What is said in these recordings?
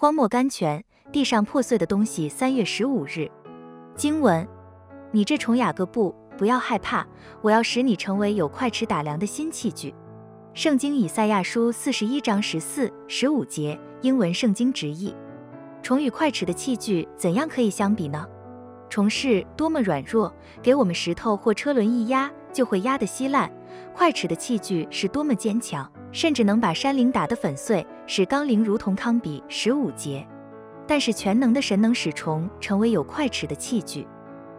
荒漠甘泉，地上破碎的东西。三月十五日，经文：你这虫雅各布，不要害怕，我要使你成为有快尺打量的新器具。圣经以赛亚书四十一章十四、十五节，英文圣经直译：虫与快尺的器具怎样可以相比呢？虫是多么软弱，给我们石头或车轮一压就会压得稀烂；快尺的器具是多么坚强，甚至能把山岭打得粉碎，使钢铃如同康比。十五节。但是全能的神能使虫成为有快尺的器具，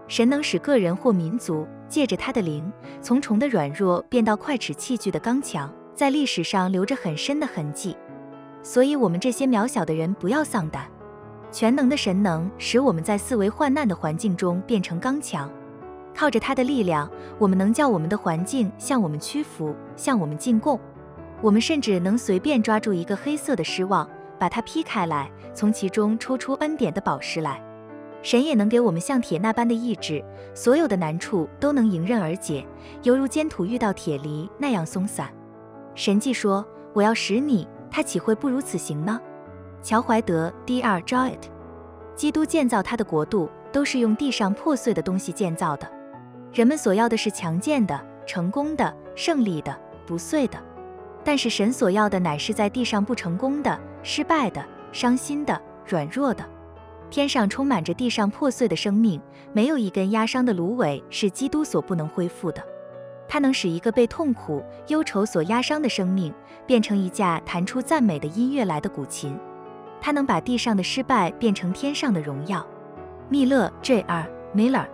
神能使个人或民族借着他的灵，从虫的软弱变到快尺器具的刚强。在历史上留着很深的痕迹，所以，我们这些渺小的人不要丧胆。全能的神能使我们在四维患难的环境中变成刚强，靠着他的力量，我们能叫我们的环境向我们屈服，向我们进贡。我们甚至能随便抓住一个黑色的失望，把它劈开来，从其中抽出恩典的宝石来。神也能给我们像铁那般的意志，所有的难处都能迎刃而解，犹如坚土遇到铁犁那样松散。神迹说：“我要使你，他岂会不如此行呢？”乔怀德 Dr. Jowett，基督建造他的国度都是用地上破碎的东西建造的。人们所要的是强健的、成功的、胜利的、不碎的，但是神所要的乃是在地上不成功的、失败的、伤心的、软弱的。天上充满着地上破碎的生命，没有一根压伤的芦苇是基督所不能恢复的。它能使一个被痛苦、忧愁所压伤的生命变成一架弹出赞美的音乐来的古琴。它能把地上的失败变成天上的荣耀。密勒 J.R. Miller